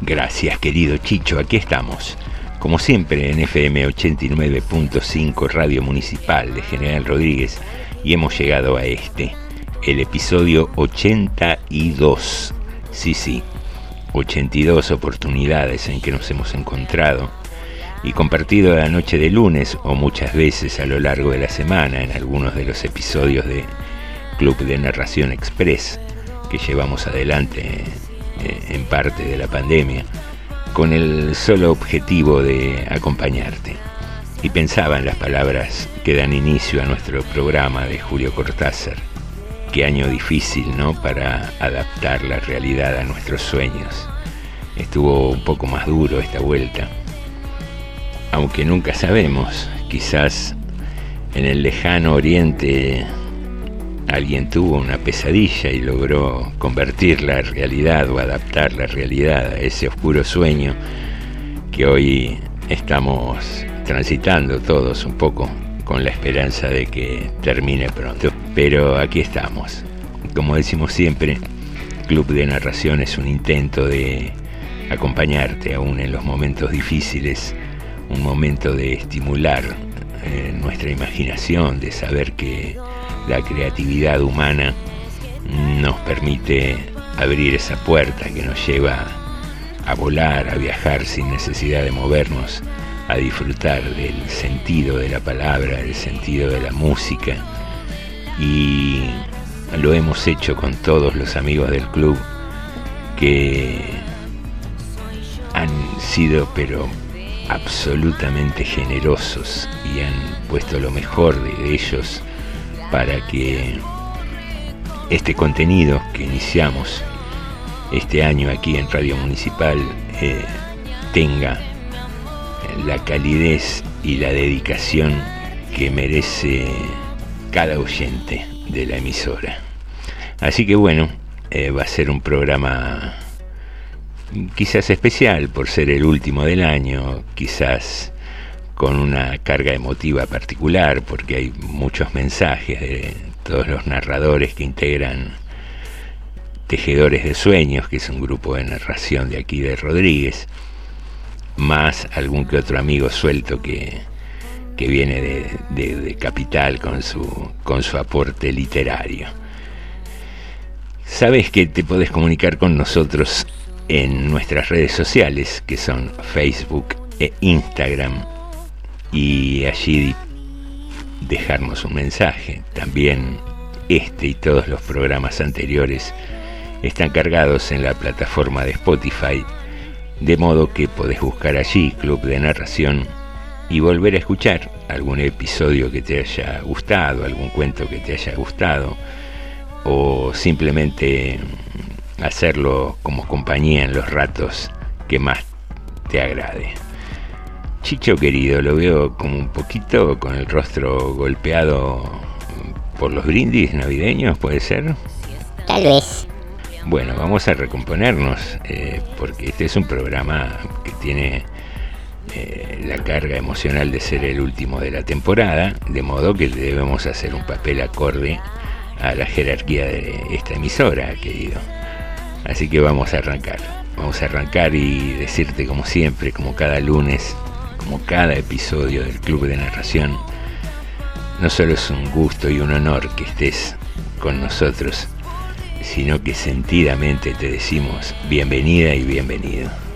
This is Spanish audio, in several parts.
Gracias, querido Chicho, aquí estamos. Como siempre en FM 89.5 Radio Municipal de General Rodríguez y hemos llegado a este, el episodio 82. Sí, sí, 82 oportunidades en que nos hemos encontrado y compartido la noche de lunes o muchas veces a lo largo de la semana en algunos de los episodios de Club de Narración Express que llevamos adelante en parte de la pandemia, con el solo objetivo de acompañarte. Y pensaba en las palabras que dan inicio a nuestro programa de Julio Cortázar. Qué año difícil, ¿no? Para adaptar la realidad a nuestros sueños. Estuvo un poco más duro esta vuelta. Aunque nunca sabemos, quizás en el lejano oriente alguien tuvo una pesadilla y logró convertir la realidad o adaptar la realidad a ese oscuro sueño que hoy estamos transitando todos un poco con la esperanza de que termine pronto. Pero aquí estamos. Como decimos siempre, Club de Narración es un intento de acompañarte aún en los momentos difíciles, un momento de estimular eh, nuestra imaginación, de saber que la creatividad humana nos permite abrir esa puerta que nos lleva a volar, a viajar sin necesidad de movernos, a disfrutar del sentido de la palabra, del sentido de la música. Y lo hemos hecho con todos los amigos del club que han sido pero absolutamente generosos y han puesto lo mejor de ellos para que este contenido que iniciamos este año aquí en Radio Municipal eh, tenga la calidez y la dedicación que merece cada oyente de la emisora. Así que bueno, eh, va a ser un programa quizás especial por ser el último del año, quizás con una carga emotiva particular, porque hay muchos mensajes de todos los narradores que integran Tejedores de Sueños, que es un grupo de narración de aquí de Rodríguez, más algún que otro amigo suelto que, que viene de, de- de Capital con su, con su aporte literario. Sabes que te podés comunicar con nosotros en nuestras redes sociales, que son Facebook e Instagram, y allí dejarnos un mensaje. También este y todos los programas anteriores están cargados en la plataforma de Spotify, de modo que podés buscar allí Club de Narración y volver a escuchar algún episodio que te haya gustado, algún cuento que te haya gustado, o simplemente hacerlo como compañía en los ratos que más te agrade. Chicho querido, lo veo como un poquito con el rostro golpeado por los brindis navideños, ¿puede ser? Tal vez. Bueno, vamos a recomponernos, eh, porque este es un programa que tiene eh, la carga emocional de ser el último de la temporada, de modo que debemos hacer un papel acorde a la jerarquía de esta emisora, querido. Así que vamos a arrancar. Vamos a arrancar y decirte como siempre, como cada lunes, como cada episodio del Club de Narración, no solo es un gusto y un honor que estés con nosotros, sino que sentidamente te decimos bienvenida y bienvenido.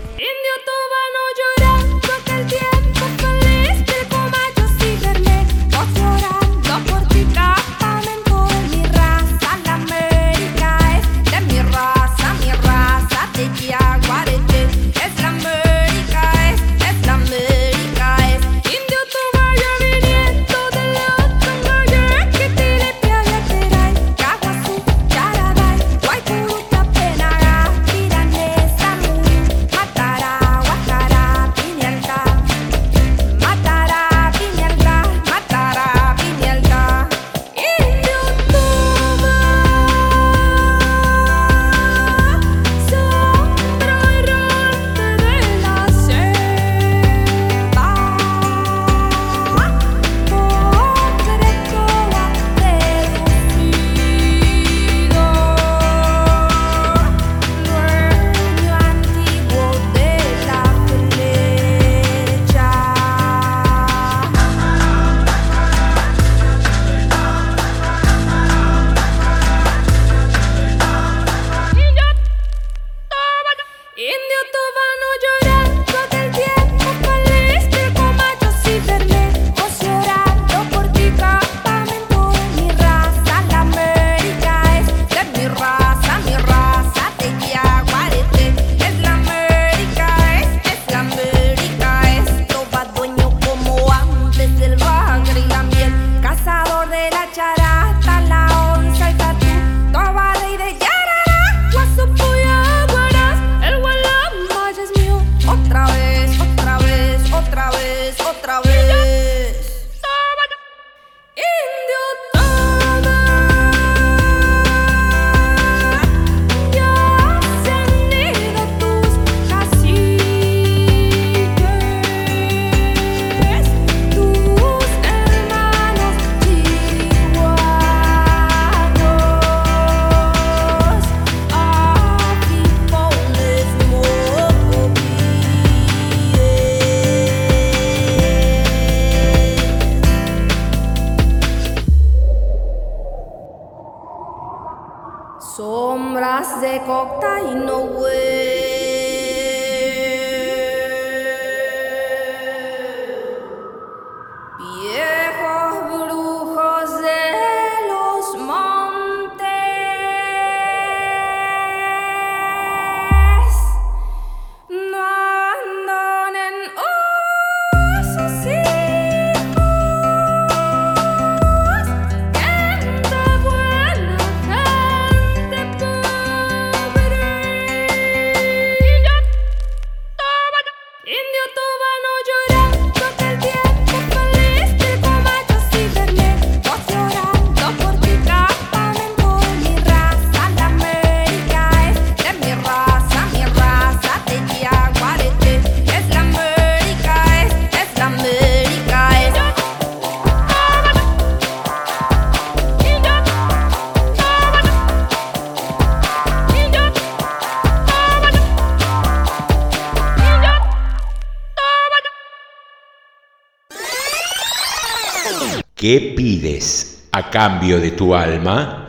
¿Qué pides a cambio de tu alma?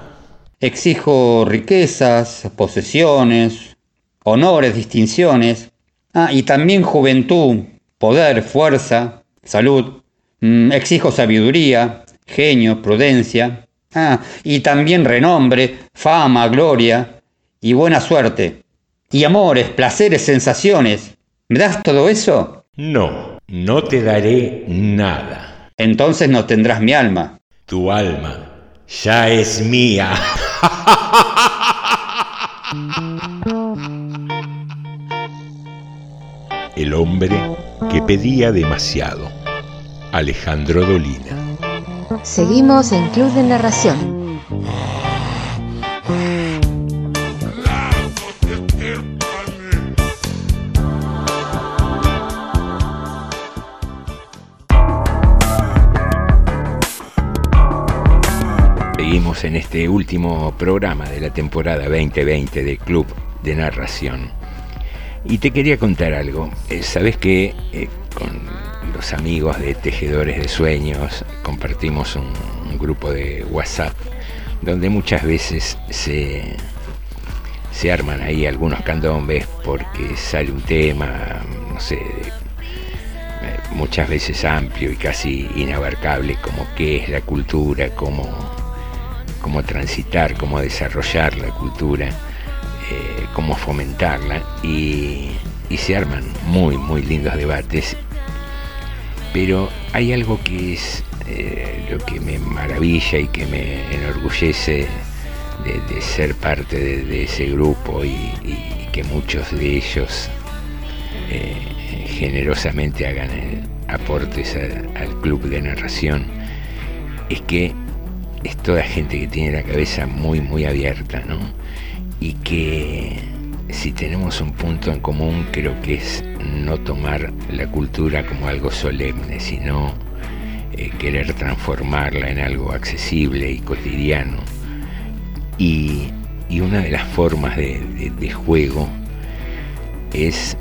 Exijo riquezas, posesiones, honores, distinciones, ah, y también juventud, poder, fuerza, salud. Mm, exijo sabiduría, genio, prudencia, ah, y también renombre, fama, gloria y buena suerte. Y amores, placeres, sensaciones. ¿Me das todo eso? No, no te daré nada entonces no tendrás mi alma. Tu alma ya es mía. El hombre que pedía demasiado. Alejandro Dolina. Seguimos en Club de Narración. En este último programa de la temporada 2020 de Club de Narración. Y te quería contar algo. Eh, Sabes que eh, con los amigos de Tejedores de Sueños compartimos un, grupo de WhatsApp donde muchas veces se, se arman ahí algunos candombes porque sale un tema, no sé, eh, muchas veces amplio y casi inabarcable, como qué es la cultura, cómo, cómo transitar, cómo desarrollar la cultura, eh, cómo fomentarla, y, se arman muy, muy lindos debates. Pero hay algo que es eh, lo que me maravilla y que me enorgullece de, ser parte de, ese grupo y, que muchos de ellos eh, generosamente hagan aportes al club de narración, es que es toda gente que tiene la cabeza muy, muy abierta, ¿no? Y que si tenemos un punto en común, creo que es no tomar la cultura como algo solemne, sino eh, querer transformarla en algo accesible y cotidiano. Y, y una de las formas de, juego es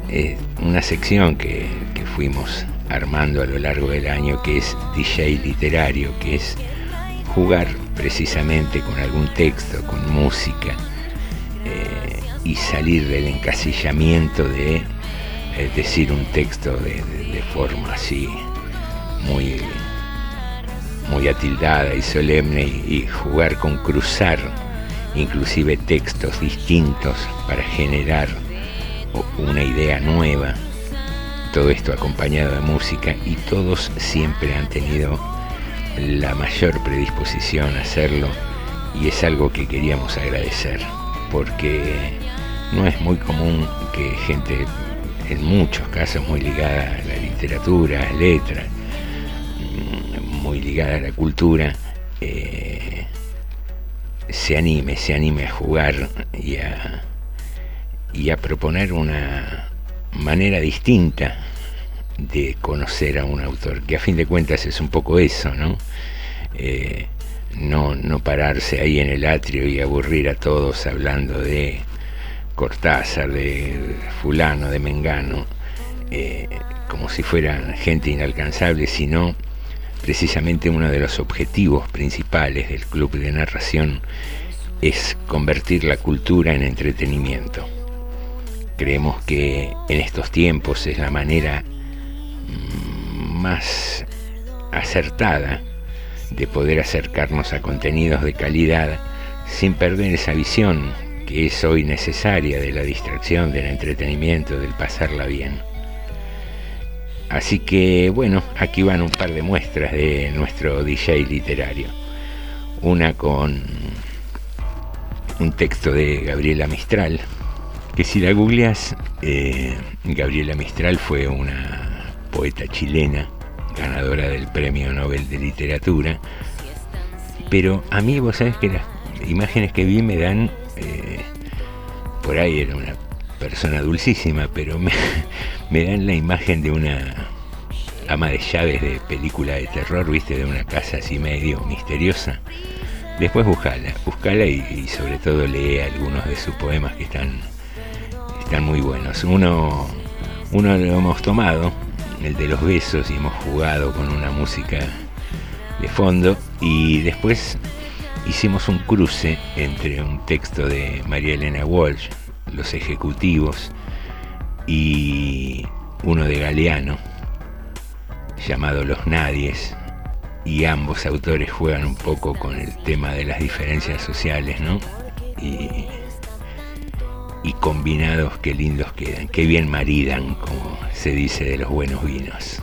una sección que, que fuimos armando a lo largo del año que es DJ literario, que es jugar precisamente con algún texto, con música eh, y salir del encasillamiento de eh, decir un texto de, forma así muy, muy atildada y solemne y, y jugar con cruzar inclusive textos distintos para generar una idea nueva, todo esto acompañado de música y todos siempre han tenido la mayor predisposición a hacerlo y es algo que queríamos agradecer porque no es muy común que gente en muchos casos muy ligada a la literatura, a letras, mm, muy ligada a la cultura, eh, se anime, se anime a jugar y a, y a proponer una manera distinta de conocer a un autor, que a fin de cuentas es un poco eso, ¿no? Eh, no, no pararse ahí en el atrio y aburrir a todos hablando de Cortázar, de fulano, de Mengano, eh, como si fueran gente inalcanzable, sino precisamente uno de los objetivos principales del club de narración es convertir la cultura en entretenimiento. Creemos que en estos tiempos es la manera más acertada de poder acercarnos a contenidos de calidad sin perder esa visión que es hoy necesaria de la distracción, del entretenimiento, del pasarla bien. Así que bueno, aquí van un par de muestras de nuestro DJ literario. Una con un texto de Gabriela Mistral, que si la googleas, eh, Gabriela Mistral fue una poeta chilena, ganadora del Premio Nobel de Literatura, pero a mí vos sabés que las imágenes que vi me dan, eh, por ahí era una persona dulcísima, pero me, me dan la imagen de una ama de llaves de película de terror, viste, de una casa así medio misteriosa. Después buscala, buscala y, y sobre todo lee algunos de sus poemas que están, están muy buenos. Uno, uno lo hemos tomado, el de los besos, y hemos jugado con una música de fondo y después hicimos un cruce entre un texto de María Elena Walsh, Los Ejecutivos, y uno de Galeano, llamado Los Nadies, y ambos autores juegan un poco con el tema de las diferencias sociales, ¿no? Y, y combinados, qué lindos quedan, qué bien maridan, como se dice de los buenos vinos.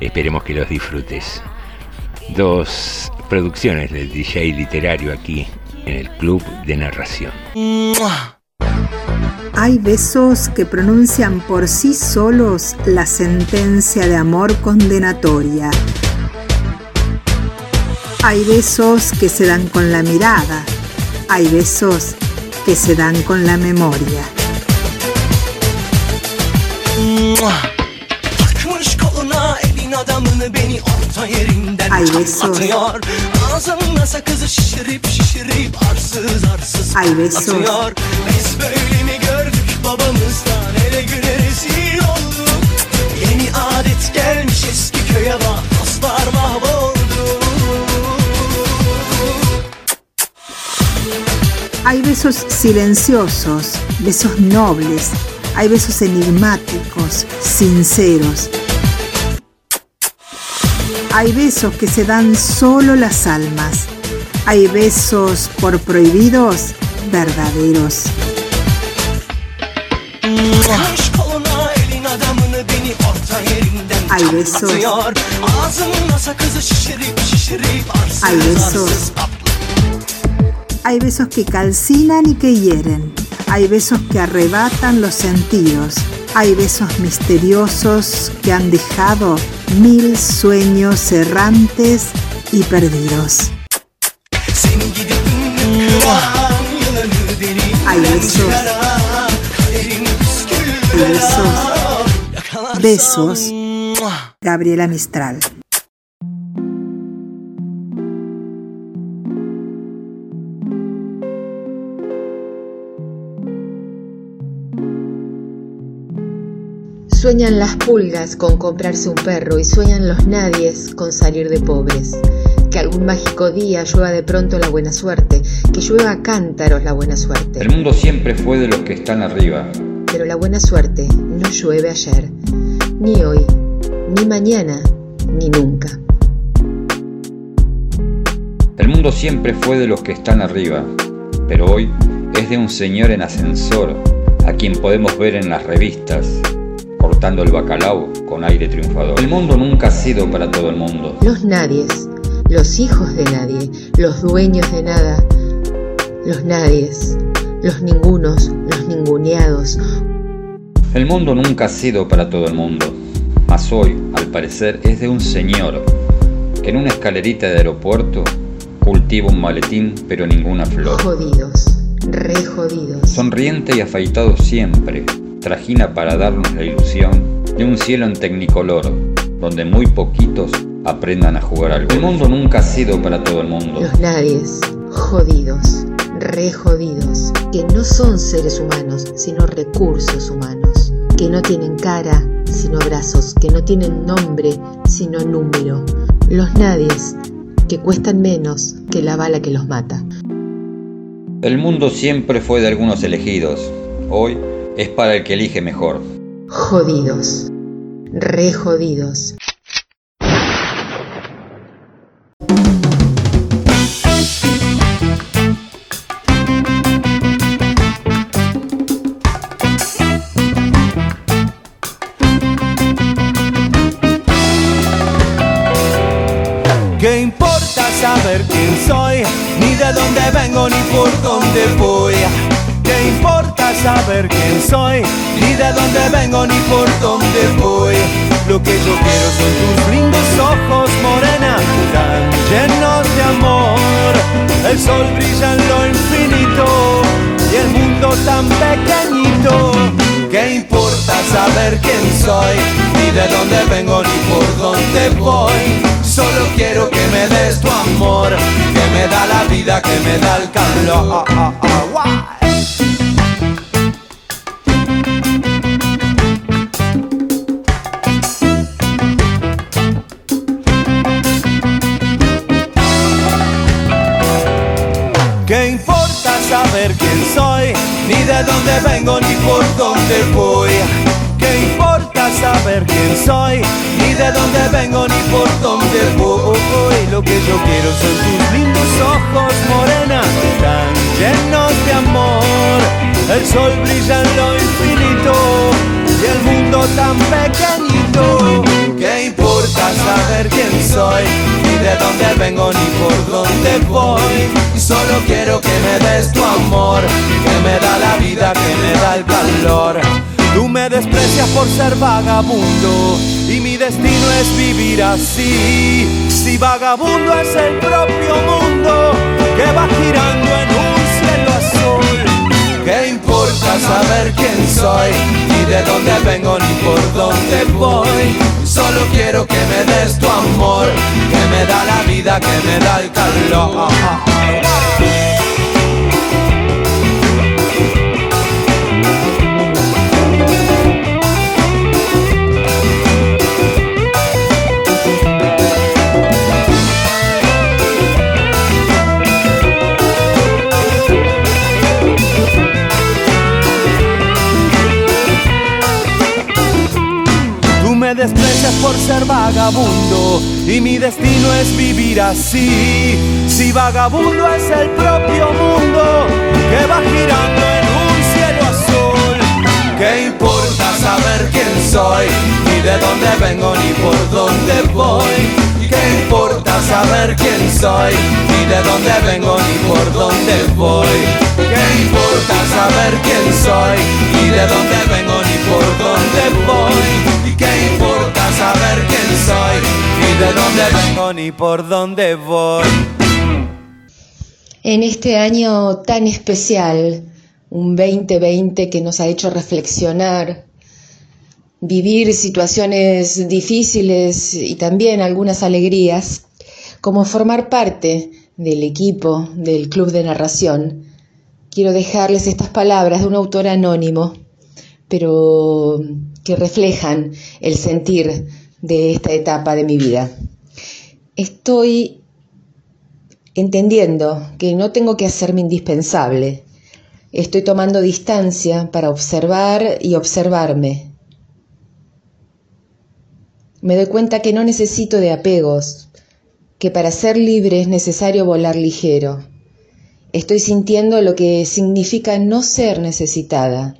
Esperemos que los disfrutes. Dos producciones del DJ literario aquí en el Club de Narración. Hay besos que pronuncian por sí solos la sentencia de amor condenatoria. Hay besos que se dan con la mirada. Hay besos que se dan con la memoria. Takmış koluna elini adamını beni orta yerinden Ay besos. atıyor Ağzına sakızı şişirip şişirip arsız arsız Ay besos. Besos silenciosos, besos nobles, hay besos enigmáticos, sinceros. Hay besos que se dan solo las almas. Hay besos por prohibidos, verdaderos. Koş koluna elin adamını beni orta yerinden Ay besos. atıyor Ağzına sakızı şişirip şişirip arsız Ay besos. Hay besos que calcinan y que hieren. Hay besos que arrebatan los sentidos. Hay besos misteriosos que han dejado mil sueños errantes y perdidos. Seni gidip ünlü kıran yılanı deli Ay besos. Kaderin püskül Ay besos. Besos. Gabriela Mistral. Sueñan las pulgas con comprarse un perro y sueñan los nadies con salir de pobres. Que algún mágico día llueva de pronto la buena suerte, que llueva a cántaros la buena suerte. El mundo siempre fue de los que están arriba. Pero la buena suerte no llueve ayer, ni hoy, ni mañana, ni nunca. El mundo siempre fue de los que están arriba, pero hoy es de un señor en ascensor, a quien podemos ver en las revistas, cortando el bacalao con aire triunfador. El mundo nunca ha sido para todo el mundo. Los nadies, los hijos de nadie, los dueños de nada, los nadies, los ningunos, los ninguneados. El mundo nunca ha sido para todo el mundo, mas hoy, al parecer, es de un señor que en una escalerita de aeropuerto cultiva un maletín pero ninguna flor. Jodidos, re jodidos. Sonriente y afeitado siempre, trajina para darnos la ilusión de un cielo en tecnicolor, donde muy poquitos aprendan a jugar al golf. El mundo nunca ha sido para todo el mundo. Los nadies, jodidos, re jodidos, que no son seres humanos, sino recursos humanos, que no tienen cara, sino brazos, que no tienen nombre, sino número. Los nadies, que cuestan menos que la bala que los mata. El mundo siempre fue de algunos elegidos, hoy es para el que elige mejor. Jodidos, re jodidos. ¿Qué importa saber quién soy? Ni de dónde vengo ni por dónde voy. ¿Qué importa saber quién soy? Ni de dónde vengo ni por dónde voy. Lo que yo quiero son tus lindos ojos, morena, tan llenos de amor. El sol brilla en lo infinito y el mundo tan pequeñito. ¿Qué importa saber quién soy? Ni de dónde vengo ni por dónde voy. Solo quiero que me des tu amor, que me da la vida, que me da el calor. De dónde vengo ni por dónde voy. ¿Qué importa saber quién soy? Ni de dónde vengo ni por dónde voy. Lo que yo quiero son tus lindos ojos, morena, tan llenos de amor. El sol brilla en lo infinito y el mundo tan pequeñito. ¿Qué importa saber quién soy? Ni de dónde vengo ni por dónde voy. Solo quiero que me des tu amor, que me da la vida, que me da el calor. Tú me desprecias por ser vagabundo y mi destino es vivir así. Si vagabundo es el propio mundo que va girando en un cielo azul. ¿Qué importa saber quién soy? Ni de dónde vengo ni por dónde voy. Solo quiero que me des tu amor, que me da la vida, que me da el calor. Vagabundo y mi destino es vivir así. Si vagabundo es el propio mundo que va girando en un cielo azul, ¿qué importa saber quién soy? Ni de dónde vengo ni por dónde voy. ¿Qué importa saber quién soy? Ni de dónde vengo ni por dónde voy. ¿Qué importa saber quién soy? Ni de dónde vengo ni por dónde voy. De dónde ni por dónde voy. En este año tan especial, un 2020 que nos ha hecho reflexionar vivir situaciones difíciles y también algunas alegrías, como formar parte del equipo del Club de Narración, quiero dejarles estas palabras de un autor anónimo, pero que reflejan el sentir de esta etapa de mi vida. Estoy entendiendo que no tengo que hacerme indispensable. Estoy tomando distancia para observar y observarme me doy cuenta que no necesito de apegos, que para ser libre es necesario volar ligero. Estoy sintiendo lo que significa no ser necesitada.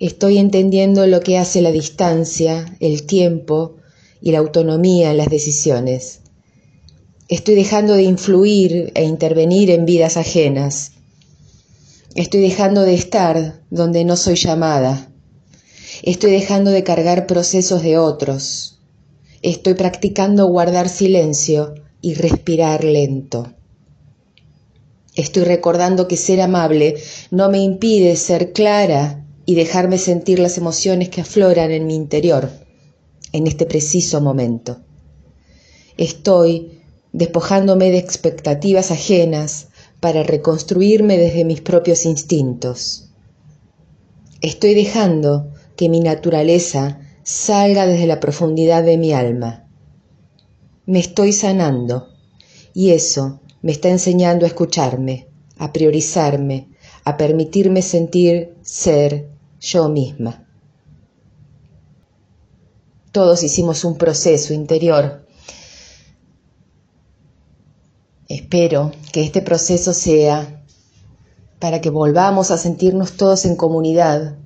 Estoy entendiendo lo que hace la distancia, el tiempo y la autonomía en las decisiones. Estoy dejando de influir e intervenir en vidas ajenas. Estoy dejando de estar donde no soy llamada. Estoy dejando de cargar procesos de otros. Estoy practicando guardar silencio y respirar lento. Estoy recordando que ser amable no me impide ser clara y dejarme sentir las emociones que afloran en mi interior en este preciso momento. Estoy despojándome de expectativas ajenas para reconstruirme desde mis propios instintos. Estoy dejando que mi naturaleza salga desde la profundidad de mi alma. Me estoy sanando y eso me está enseñando a escucharme, a priorizarme, a permitirme sentir ser yo misma. Todos hicimos un proceso interior. Espero que este proceso sea para que volvamos a sentirnos todos en comunidad,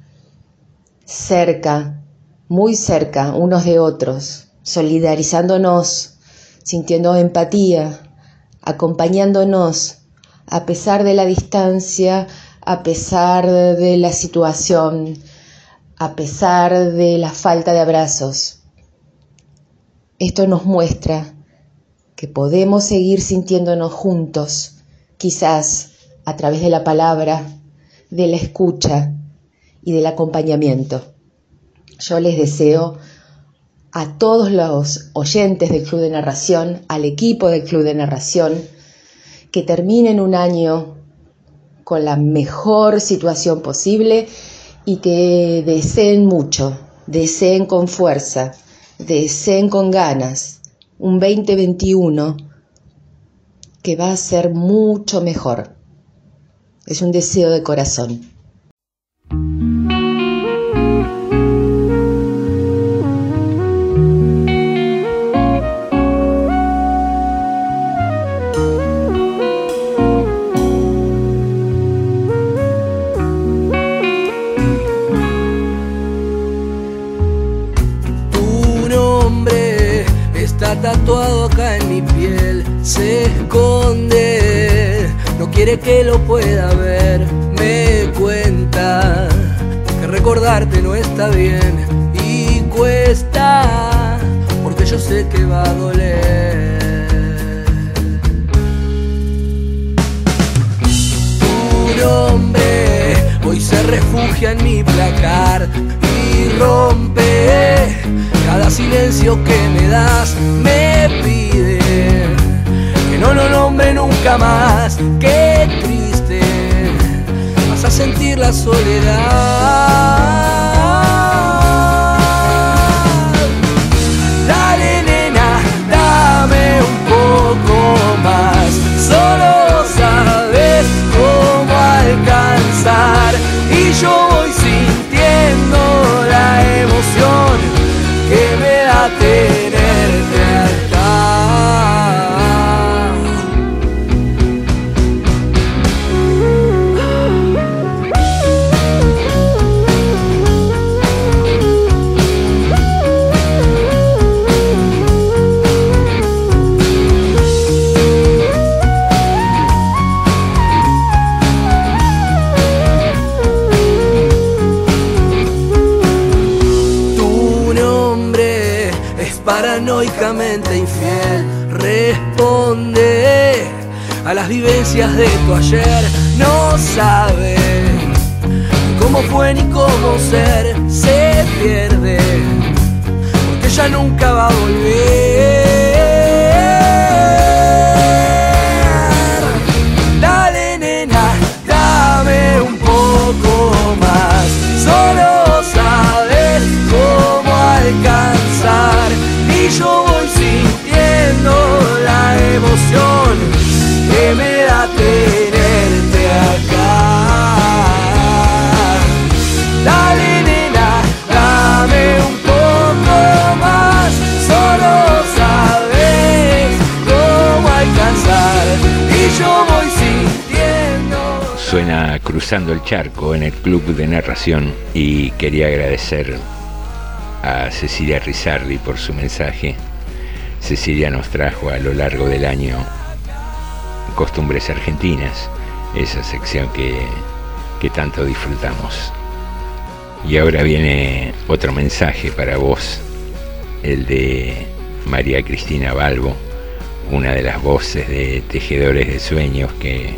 cerca muy cerca unos de otros, solidarizándonos, sintiendo empatía, acompañándonos a pesar de la distancia, a pesar de la situación, a pesar de la falta de abrazos. Esto nos muestra que podemos seguir sintiéndonos juntos, quizás a través de la palabra, de la escucha y del acompañamiento. Yo les deseo a todos los oyentes del Club de Narración, al equipo del Club de Narración, que terminen un año con la mejor situación posible y que deseen mucho, deseen con fuerza, deseen con ganas un 2021 que va a ser mucho mejor. Es un deseo de corazón. Está bien y cuesta, porque yo sé que va a doler. Tu nombre hoy se refugia en mi placar y rompe cada silencio que me das me pide que no lo nombre nunca más. Qué triste, sentir la soledad. El Charco en el Club de Narración y quería agradecer a Cecilia Rizardi por su mensaje. Cecilia nos trajo a lo largo del año Costumbres Argentinas, esa sección que tanto disfrutamos. Y ahora viene otro mensaje para vos, el de María Cristina Balbo, una de las voces de Tejedores de Sueños que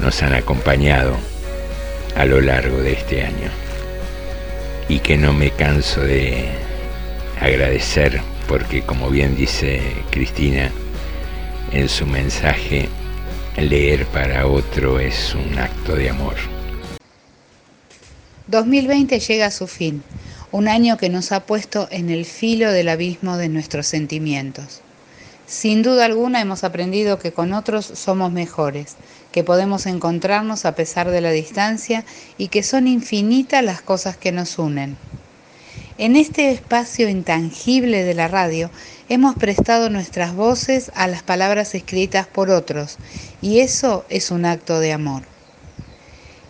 nos han acompañado a lo largo de este año y que no me canso de agradecer porque como bien dice Cristina en su mensaje, leer para otro es un acto de amor. 2020 llega a su fin, un año que nos ha puesto en el filo del abismo de nuestros sentimientos. Sin duda alguna hemos aprendido que con otros somos mejores, que podemos encontrarnos a pesar de la distancia y que son infinitas las cosas que nos unen. En este espacio intangible de la radio hemos prestado nuestras voces a las palabras escritas por otros y eso es un acto de amor.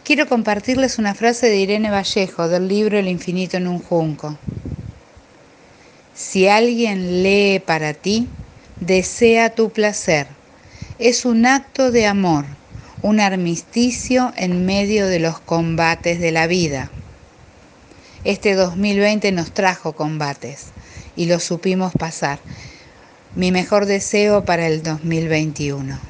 Quiero compartirles una frase de Irene Vallejo del libro El infinito en un junco. Si alguien lee para ti, desea tu placer. Es un acto de amor, un armisticio en medio de los combates de la vida. Este 2020 nos trajo combates y los supimos pasar. Mi mejor deseo para el 2021.